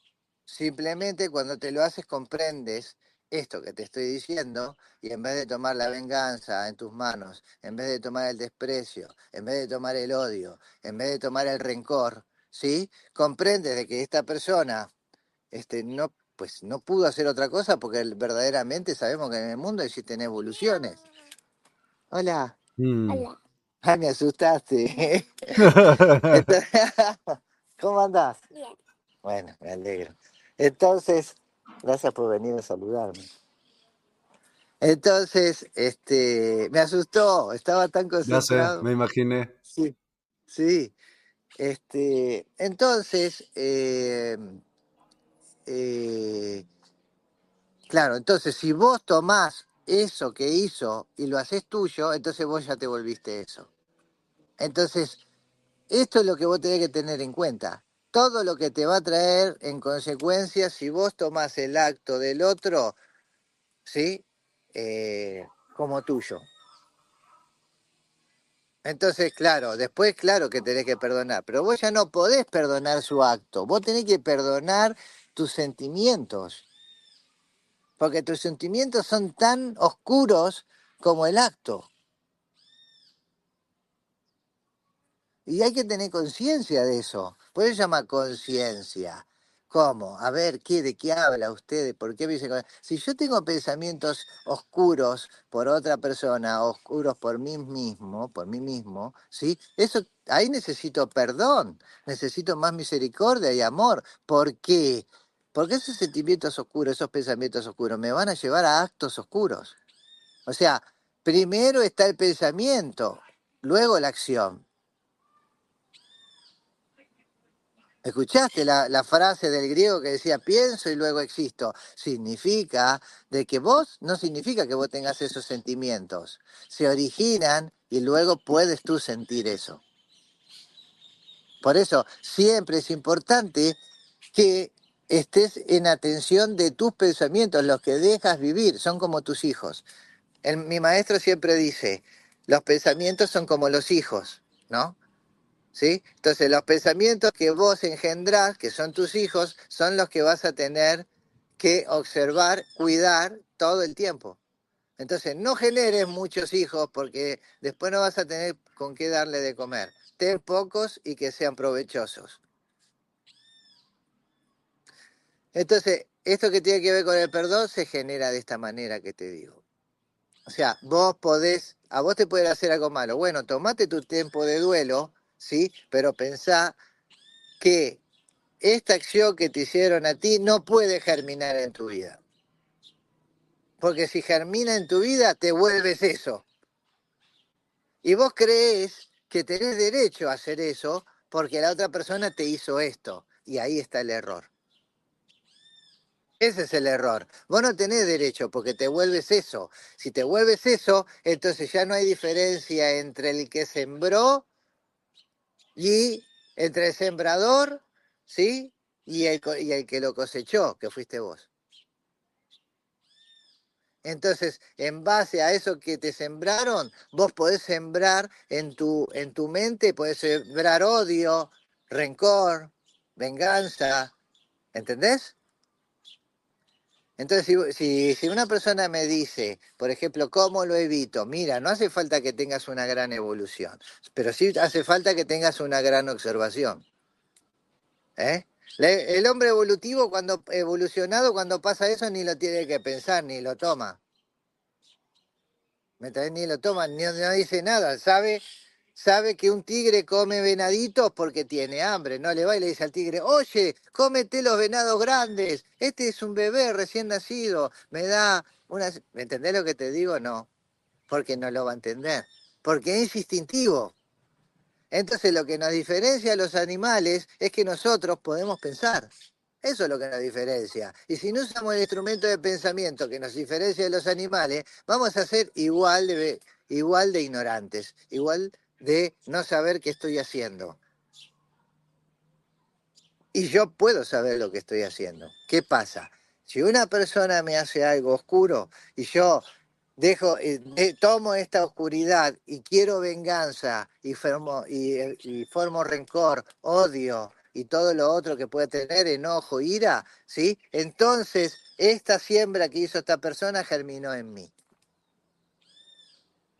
simplemente cuando te lo haces comprendes esto que te estoy diciendo y en vez de tomar la venganza en tus manos, en vez de tomar el desprecio, en vez de tomar el odio, en vez de tomar el rencor, ¿sí? Comprendes de que esta persona este, no, pues, no pudo hacer otra cosa porque verdaderamente sabemos que en el mundo existen evoluciones. Hola. Mm. Hola. Ay, me asustaste. [laughs] [laughs] ¿Cómo andás? Bien. Bueno, me alegro. Entonces, Gracias por venir a saludarme. Entonces, este, me asustó, estaba tan concentrado. Ya sé, me imaginé. Sí, sí. Este, entonces, eh, eh, claro, entonces si vos tomás eso que hizo y lo haces tuyo, entonces vos ya te volviste eso. Entonces, esto es lo que vos tenés que tener en cuenta todo lo que te va a traer en consecuencia si vos tomás el acto del otro, ¿sí? Eh, como tuyo. Entonces, claro, después, claro que tenés que perdonar, pero vos ya no podés perdonar su acto, vos tenés que perdonar tus sentimientos, porque tus sentimientos son tan oscuros como el acto. Y hay que tener conciencia de eso. Por eso se llama conciencia. ¿Cómo? A ver, ¿qué, ¿de qué habla usted? ¿Por qué me dice? Si yo tengo pensamientos oscuros por otra persona, oscuros por mí mismo, por mí mismo, ¿sí? Eso, ahí necesito perdón, necesito más misericordia y amor. ¿Por qué? Porque esos sentimientos oscuros, esos pensamientos oscuros, me van a llevar a actos oscuros. O sea, primero está el pensamiento, luego la acción. ¿Escuchaste la, frase del griego que decía pienso y luego existo? Significa de que vos no significa que vos tengas esos sentimientos. Se originan y luego puedes tú sentir eso. Por eso siempre es importante que estés en atención de tus pensamientos, los que dejas vivir, son como tus hijos. mi maestro siempre dice, los pensamientos son como los hijos, ¿no? ¿Sí? Entonces los pensamientos que vos engendrás, que son tus hijos, son los que vas a tener que observar, cuidar todo el tiempo. Entonces no generes muchos hijos porque después no vas a tener con qué darle de comer. Ten pocos y que sean provechosos. Entonces, esto que tiene que ver con el perdón se genera de esta manera que te digo. O sea, vos podés, a vos te puede hacer algo malo. Bueno, tomate tu tiempo de duelo, ¿sí? Pero pensá que esta acción que te hicieron a ti no puede germinar en tu vida. Porque si germina en tu vida, te vuelves eso. Y vos crees que tenés derecho a hacer eso porque la otra persona te hizo esto. Y ahí está el error. Ese es el error. Vos no tenés derecho porque te vuelves eso. Si te vuelves eso, entonces ya no hay diferencia entre el que sembró y entre el sembrador, ¿sí? Y el, y el que lo cosechó, que fuiste vos. Entonces, en base a eso que te sembraron, vos podés sembrar en tu, en tu mente, podés sembrar odio, rencor, venganza, ¿entendés? Entonces, si, una persona me dice, por ejemplo, ¿cómo lo evito? Mira, no hace falta que tengas una gran evolución, pero sí hace falta que tengas una gran observación. ¿Eh? El hombre evolutivo, cuando evolucionado, cuando pasa eso, ni lo tiene que pensar, ni lo toma. ¿Me Ni lo toma, ni no dice nada. Sabe, sabe que un tigre come venaditos porque tiene hambre. No le va y le dice al tigre, oye, cómete los venados grandes. Este es un bebé recién nacido. Me da una... ¿Me entendés lo que te digo? No. Porque no lo va a entender. Porque es instintivo. Entonces lo que nos diferencia a los animales es que nosotros podemos pensar. Eso es lo que nos diferencia. Y si no usamos el instrumento de pensamiento que nos diferencia de los animales, vamos a ser igual de, igual de ignorantes, igual de no saber qué estoy haciendo. Y yo puedo saber lo que estoy haciendo. ¿Qué pasa? Si una persona me hace algo oscuro y yo dejo, eh, tomo esta oscuridad y quiero venganza y formo, y, formo rencor, odio y todo lo otro que puede tener, enojo, ira, ¿sí? Entonces, esta siembra que hizo esta persona germinó en mí.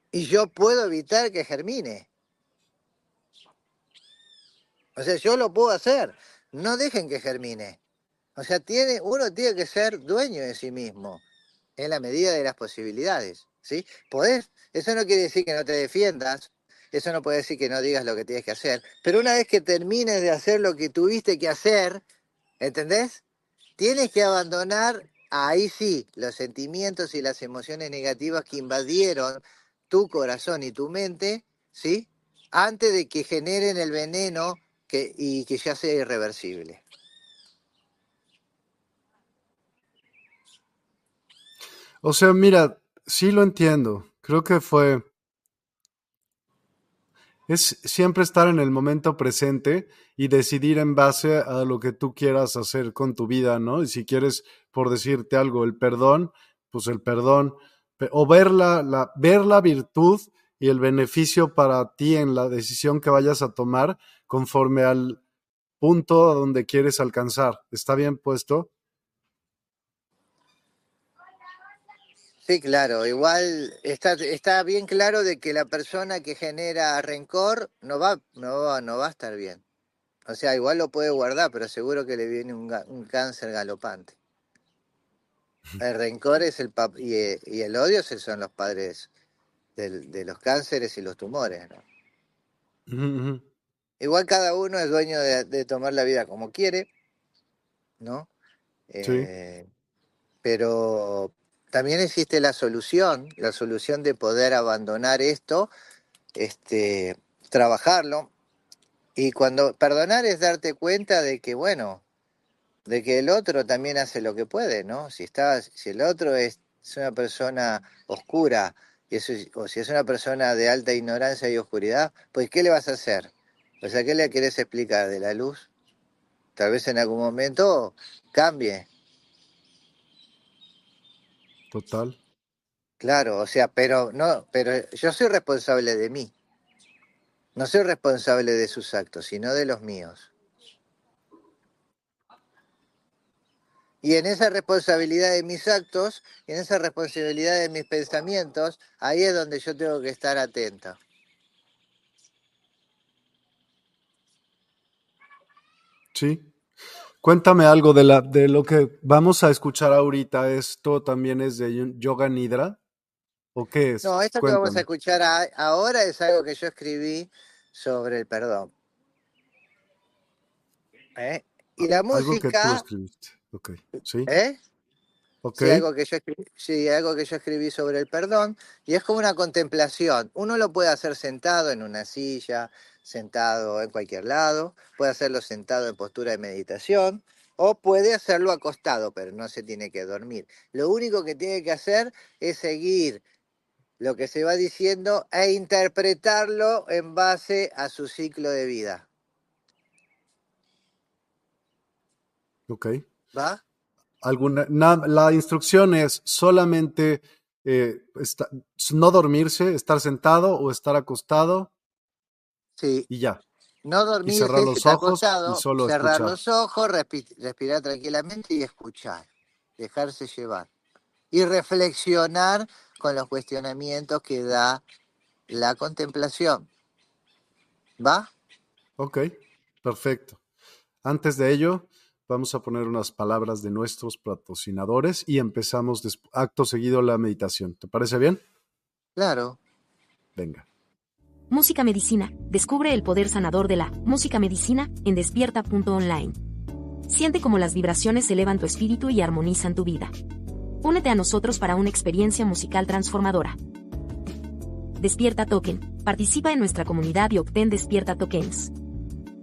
Y yo puedo evitar que germine. O sea, yo lo puedo hacer. No dejen que germine. O sea, tiene, uno tiene que ser dueño de sí mismo en la medida de las posibilidades, ¿sí? Podés, eso no quiere decir que no te defiendas, eso no puede decir que no digas lo que tienes que hacer, pero una vez que termines de hacer lo que tuviste que hacer, ¿entendés? Tienes que abandonar ahí sí los sentimientos y las emociones negativas que invadieron tu corazón y tu mente, ¿sí? Antes de que generen el veneno y que ya sea irreversible. O sea, mira, sí lo entiendo. Creo que fue... Es siempre estar en el momento presente y decidir en base a lo que tú quieras hacer con tu vida, ¿no? Y si quieres, por decirte algo, el perdón, pues el perdón, o ver la, ver la virtud y el beneficio para ti en la decisión que vayas a tomar conforme al punto a donde quieres alcanzar. ¿Está bien puesto? Sí, claro, igual está, está bien claro de que la persona que genera rencor no va, no, no va a estar bien. O sea, igual lo puede guardar, pero seguro que le viene un, un cáncer galopante. El rencor es el y, y, el odio son los padres de los cánceres y los tumores, ¿no? Igual cada uno es dueño de, tomar la vida como quiere, ¿no? Eh, pero también existe la solución, la solución de poder abandonar esto, este, trabajarlo. Y cuando perdonar es darte cuenta de que, bueno, de que el otro también hace lo que puede, ¿no? Si, está, si el otro es, una persona oscura o si es una persona de alta ignorancia y oscuridad, pues ¿qué le vas a hacer? O sea, ¿qué le querés explicar de la luz? Tal vez en algún momento cambie, Total. Claro, o sea, pero no, pero yo soy responsable de mí. No soy responsable de sus actos, sino de los míos. Y en esa responsabilidad de mis actos, en esa responsabilidad de mis pensamientos, ahí es donde yo tengo que estar atenta. Sí. Cuéntame algo de, la, de lo que vamos a escuchar ahorita. ¿Esto también es de Yoga Nidra? ¿O qué es? No, esto que vamos a escuchar ahora es algo que yo escribí sobre el perdón. ¿Eh? Y la música. Algo que tú ¿Sí? ¿Eh? Sí, algo que yo escribí, sí, algo que yo escribí sobre el perdón, y es como una contemplación. Uno lo puede hacer sentado en una silla, sentado en cualquier lado, puede hacerlo sentado en postura de meditación, o puede hacerlo acostado, pero no se tiene que dormir. Lo único que tiene que hacer es seguir lo que se va diciendo e interpretarlo en base a su ciclo de vida. Ok. ¿Va? Alguna, la instrucción es solamente eh, no dormirse, estar sentado o estar acostado. Sí. Y ya. No dormirse, cerrar los ojos y solo cerrar los ojos, respirar tranquilamente y escuchar, dejarse llevar. Y reflexionar con los cuestionamientos que da la contemplación. ¿Va? Ok, perfecto. Antes de ello, vamos a poner unas palabras de nuestros patrocinadores y empezamos acto seguido la meditación. ¿Te parece bien? Claro. Venga. Música Medicina. Descubre el poder sanador de la música medicina en despierta.online. Siente cómo las vibraciones elevan tu espíritu y armonizan tu vida. Únete a nosotros para una experiencia musical transformadora. Despierta Token. Participa en nuestra comunidad y obtén Despierta Tokens.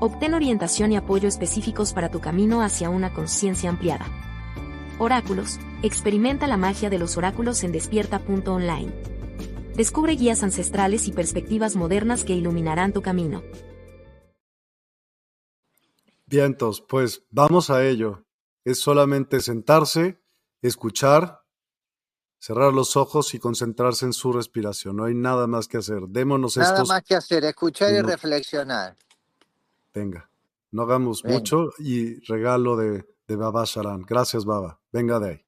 Obtén orientación y apoyo específicos para tu camino hacia una conciencia ampliada. Oráculos. Experimenta la magia de los oráculos en despierta.online. Descubre guías ancestrales y perspectivas modernas que iluminarán tu camino. Vientos, pues vamos a ello. Es solamente sentarse, escuchar cerrar los ojos y concentrarse en su respiración. No hay nada más que hacer. Démonos nada más que hacer, escuchar y reflexionar. Venga, no hagamos mucho y regalo de, de Baba Sharan. Gracias, Baba. Venga de ahí.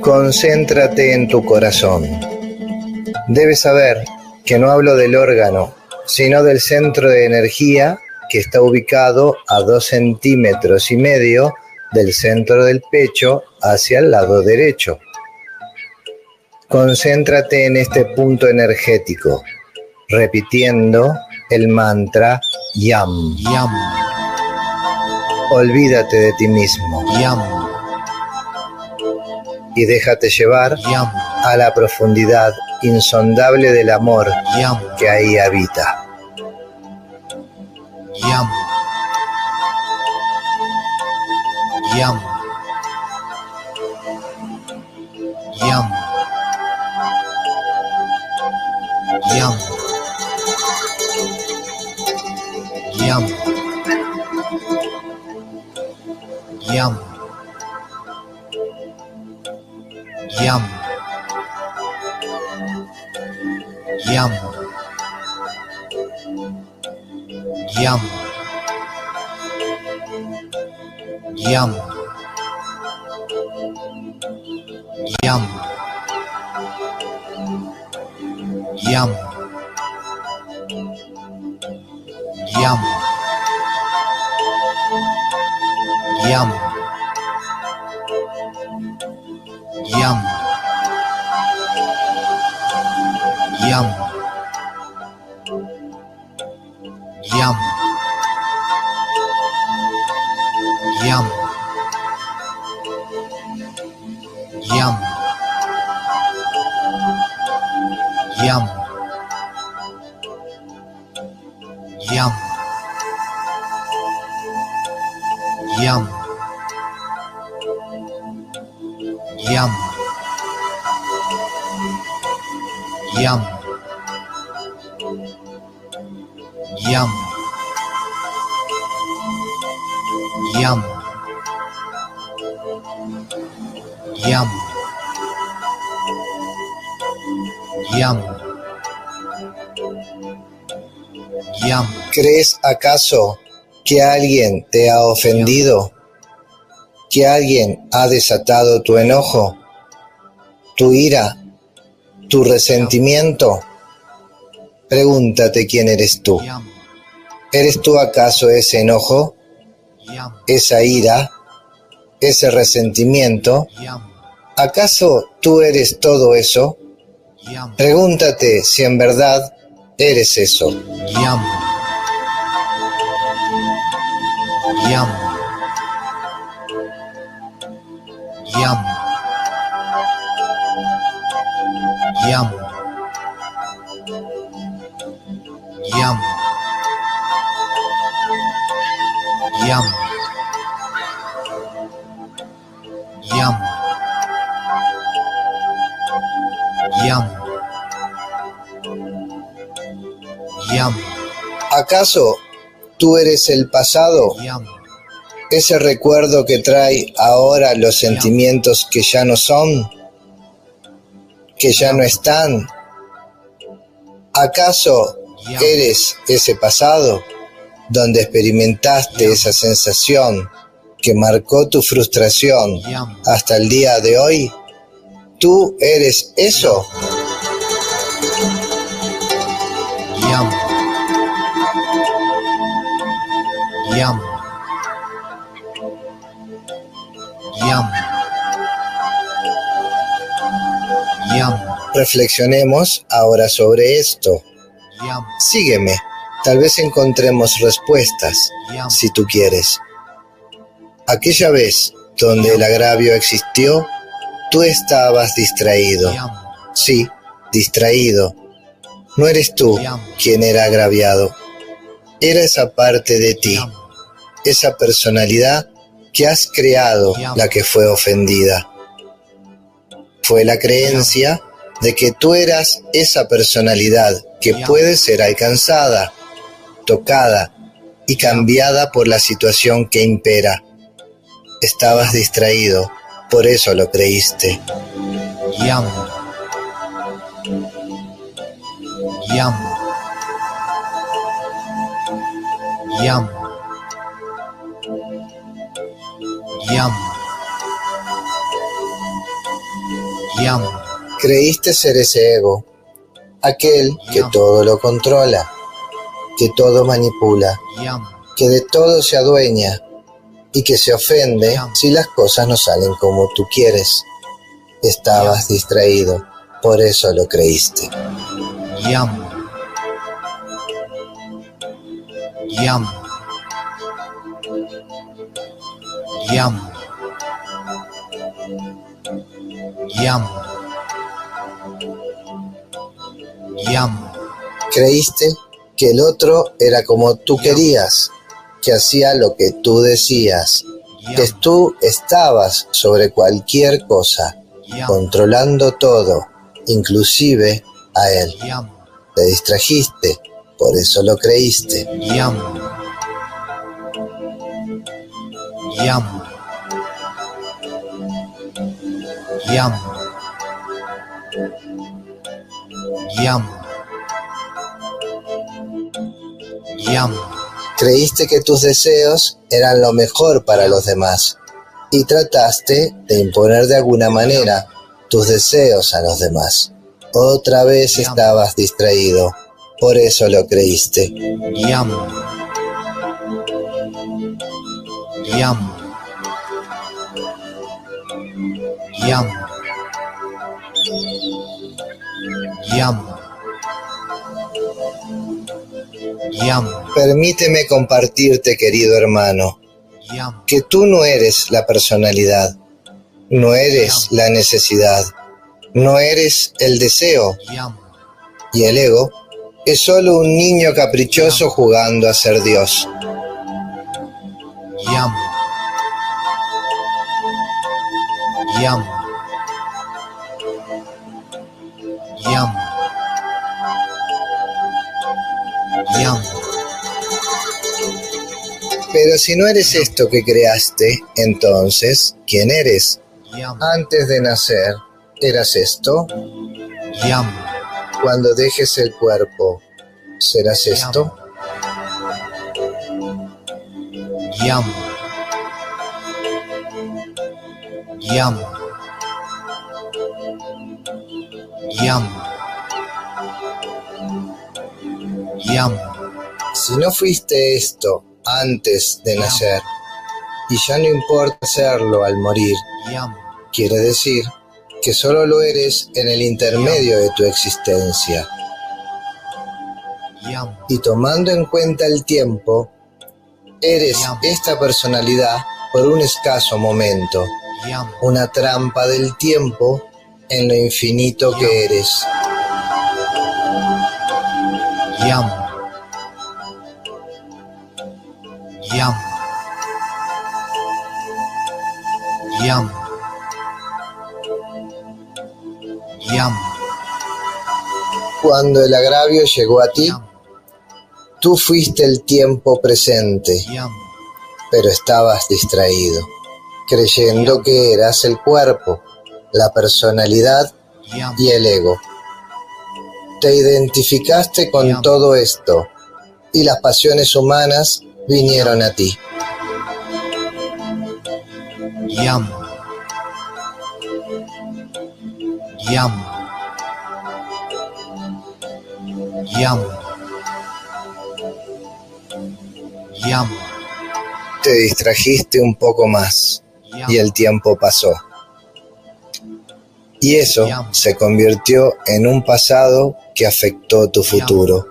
Concéntrate en tu corazón. Debes saber que no hablo del órgano, sino del centro de energía que está ubicado a dos centímetros y medio del centro del pecho hacia el lado derecho. Concéntrate en este punto energético, repitiendo el mantra YAM. YAM. Olvídate de ti mismo. YAM y déjate llevar a la profundidad insondable del amor que ahí habita. Yam. Yam. Yam. Yam. Yam. Yam. Yum. Yum. Yum. Yum. Yum. Yum. Yum. Yum. Yum. Mariam. Acaso que alguien te ha ofendido? ¿Que alguien ha desatado tu enojo, tu ira, tu resentimiento? Pregúntate quién eres tú. ¿Eres tú acaso ese enojo, esa ira, ese resentimiento? ¿Acaso tú eres todo eso? Pregúntate si en verdad eres eso. Yam. Yam. Yam. Yam. Yam. Yam. Yam. Yam. ¿Acaso tú eres el pasado? Ese recuerdo que trae ahora los sentimientos que ya no son, que ya no están. ¿Acaso eres ese pasado donde experimentaste esa sensación que marcó tu frustración hasta el día de hoy? ¿Tú eres eso? Yam. Yam. Yam. Reflexionemos ahora sobre esto. Yam. Sígueme. Tal vez encontremos respuestas, Yam. si tú quieres. Aquella vez donde el agravio existió, tú estabas distraído. Yam. Sí, distraído. No eres tú quien era agraviado. Era esa parte de ti. Esa personalidad que has creado la que fue ofendida. Fue la creencia de que tú eras esa personalidad que puede ser alcanzada, tocada y cambiada por la situación que impera. Estabas distraído, por eso lo creíste. Yam. Yam. Yam. Yam. Yam. Creíste ser ese ego, aquel que todo lo controla, que todo manipula, que de todo se adueña y que se ofende si las cosas no salen como tú quieres. Estabas distraído, por eso lo creíste. Yam. Yam. Yam. Yam. Yam. Creíste que el otro era como tú querías, que hacía lo que tú decías, que tú estabas sobre cualquier cosa, Yam. controlando todo, inclusive a él. Yam. Te distrajiste, por eso lo creíste. Yam. Yam. Yam. Yam. Creíste que tus deseos eran lo mejor para los demás y trataste de imponer de alguna manera tus deseos a los demás. Otra vez estabas distraído, por eso lo creíste. Yam. Yam. Yam. Yam. Yam. Permíteme compartirte, querido hermano, que tú no eres la personalidad, no eres la necesidad, no eres el deseo y el ego es solo un niño caprichoso jugando a ser Dios. Yam. Yam. Yam. Yam. Pero si no eres esto que creaste, entonces, ¿quién eres? Yam. Antes de nacer, ¿eras esto? Yam. Cuando dejes el cuerpo, ¿serás esto? Yam. Yam. Yam. Yam. Si no fuiste esto antes de nacer, y ya no importa serlo al morir, Yam. quiere decir que solo lo eres en el intermedio de tu existencia. Y tomando en cuenta el tiempo, eres esta personalidad por un escaso momento, una trampa del tiempo en lo infinito que eres. Yam. Yam. Yam. Yam. Cuando el agravio llegó a ti. Tú fuiste el tiempo presente, pero estabas distraído, creyendo que eras el cuerpo, la personalidad y el ego. Te identificaste con todo esto y las pasiones humanas vinieron a ti. Yam. Yam. Yam. Te distrajiste un poco más y el tiempo pasó. Y eso se convirtió en un pasado que afectó tu futuro.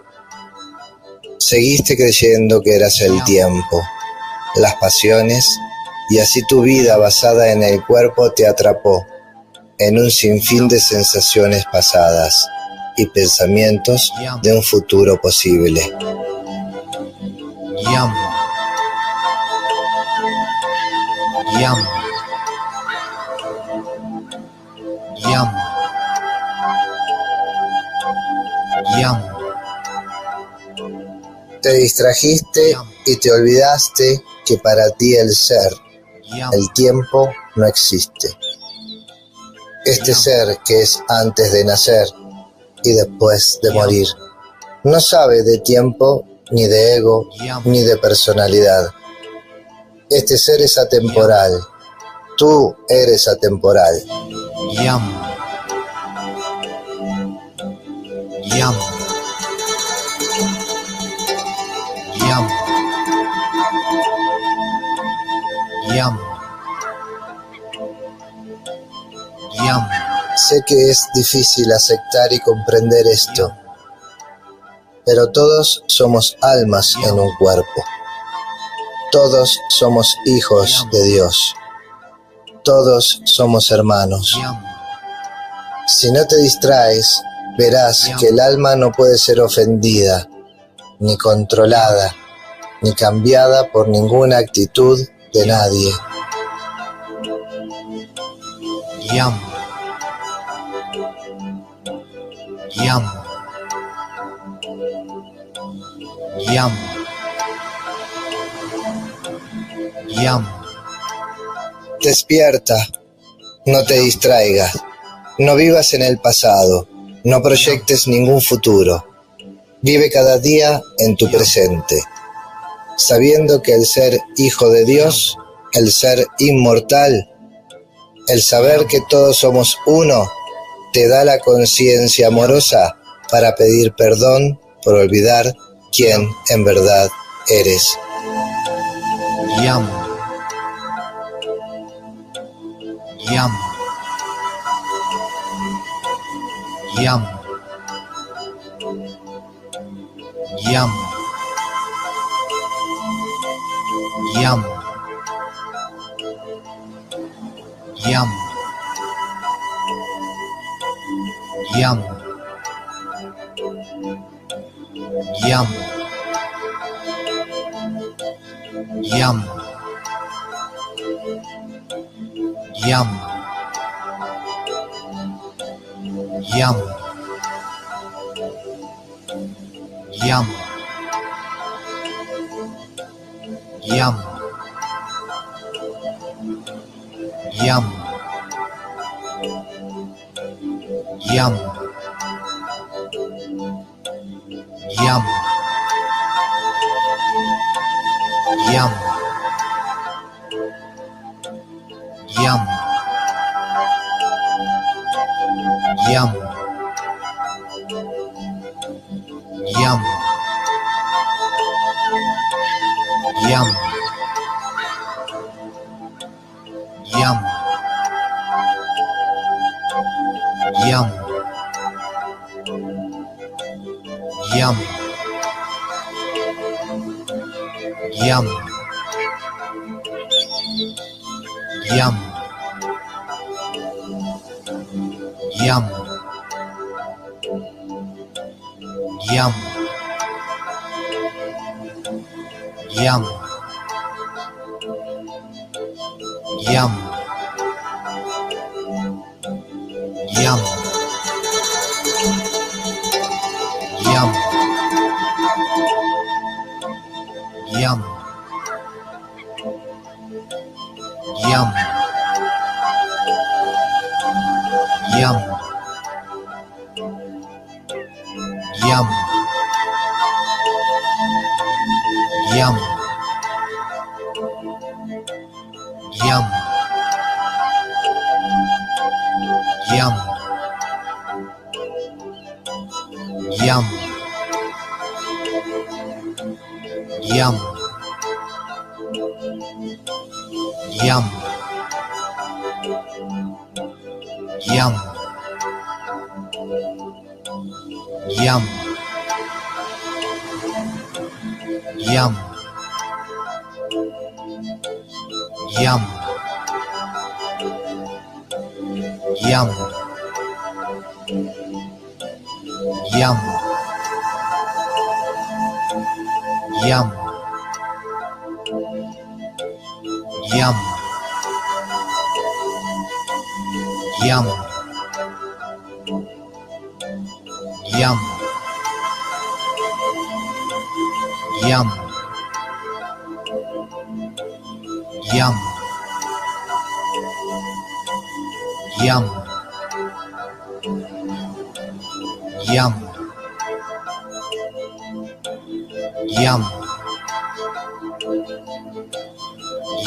Seguiste creyendo que eras el tiempo, las pasiones, y así tu vida basada en el cuerpo te atrapó en un sinfín de sensaciones pasadas y pensamientos de un futuro posible. Yam. Yam. Yam. Yam. Te distrajiste y te olvidaste que para ti el ser, el tiempo, no existe. Este ser que es antes de nacer y después de morir, no sabe de tiempo, ni de ego, ni de personalidad. Este ser es atemporal. Tú eres atemporal. Yam. Yam. Yam. Yam. Yam. Sé que es difícil aceptar y comprender esto, pero todos somos almas en un cuerpo. Todos somos hijos de Dios. Todos somos hermanos. Si no te distraes, verás que el alma no puede ser ofendida, ni controlada, ni cambiada por ninguna actitud de nadie. Yam. Yam. Yam. Yam. Despierta, no te distraigas, no vivas en el pasado, no proyectes ningún futuro. Vive cada día en tu presente, sabiendo que el ser hijo de Dios, el ser inmortal, el saber que todos somos uno, te da la conciencia amorosa para pedir perdón por olvidar quién en verdad eres. Yam. Yam. Yam. Yam. Yam. Yam. Yam. Yam. Yam. Yam. Yam. Yam. Yam. Yam. Yam. Yum. Yum. Yam. Yam. Yam. Yam. Yam. Yam. Yam. Yam. Yum. Yum.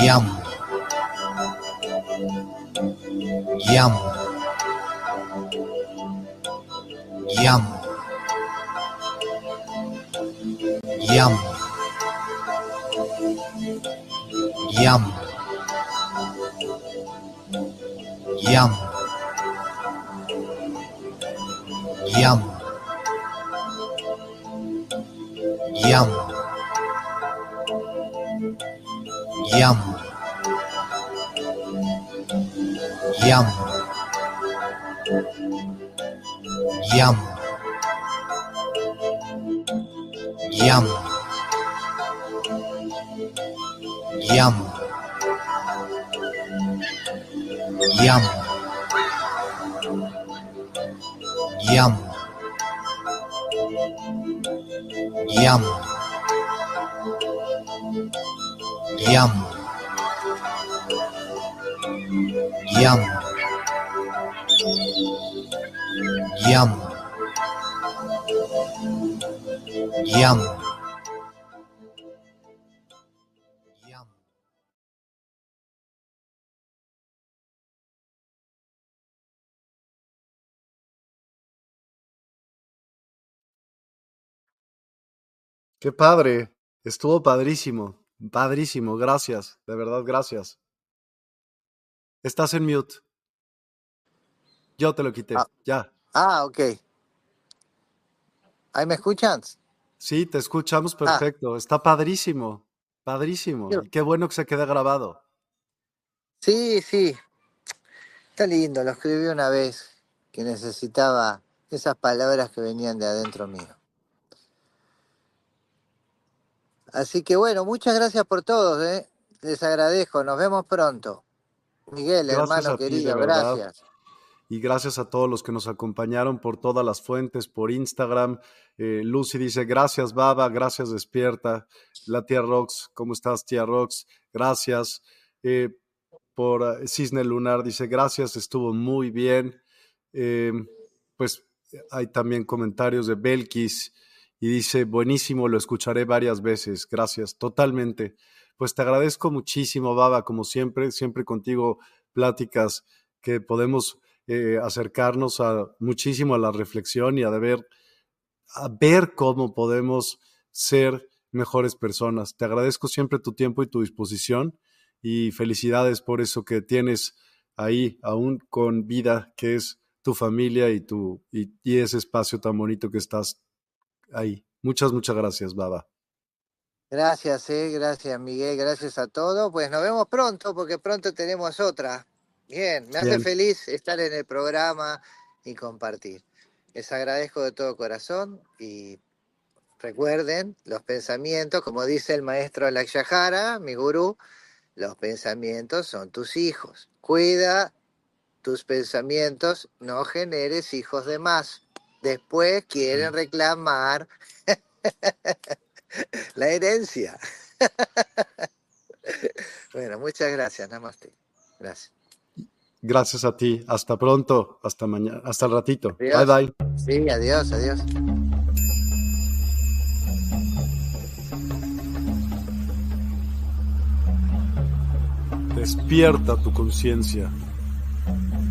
Yum. Yum. Yum. Qué padre. Estuvo padrísimo. Padrísimo. Gracias. De verdad, gracias. Estás en mute. Yo te lo quité. Ah. Ya. Ah, ok. ¿Ahí me escuchan? Sí, te escuchamos perfecto. Está padrísimo. Padrísimo. Y qué bueno que se quede grabado. Sí, sí. Está lindo, lo escribí una vez que necesitaba esas palabras que venían de adentro mío. Así que bueno, muchas gracias por todos, ¿eh? Les agradezco, nos vemos pronto. Miguel, Gracias hermano ti, querido, gracias. y gracias a todos los que nos acompañaron por todas las fuentes, por Instagram. Eh, Lucy dice, gracias Baba, gracias Despierta. La tía Rox, ¿cómo estás tía Rox? Gracias. Eh, por uh, Cisne Lunar dice, gracias, estuvo muy bien. Eh, pues hay también comentarios de Belkis y dice, buenísimo, lo escucharé varias veces, gracias, totalmente. Pues te agradezco muchísimo, Baba, como siempre, siempre contigo pláticas que podemos eh, acercarnos a, muchísimo a la reflexión y a ver, a ver cómo podemos ser mejores personas. Te agradezco siempre tu tiempo y tu disposición y felicidades por eso que tienes ahí, aún con vida, que es tu familia y, tu, y, y ese espacio tan bonito que estás ahí. Muchas, muchas gracias, Baba. Gracias, eh, gracias Miguel, gracias a todos. Pues nos vemos pronto porque pronto tenemos otra. Bien, me hace feliz estar en el programa y compartir. Les agradezco de todo corazón y recuerden los pensamientos, como dice el maestro Lakshahara, mi gurú, los pensamientos son tus hijos. Cuida tus pensamientos, no generes hijos de más. Después quieren reclamar [laughs] la herencia. [laughs] bueno, muchas gracias, Namaste. Gracias. Gracias a ti. Hasta pronto. Hasta mañana. Hasta el ratito. Adiós. Bye bye. Sí, adiós, adiós. Despierta tu conciencia.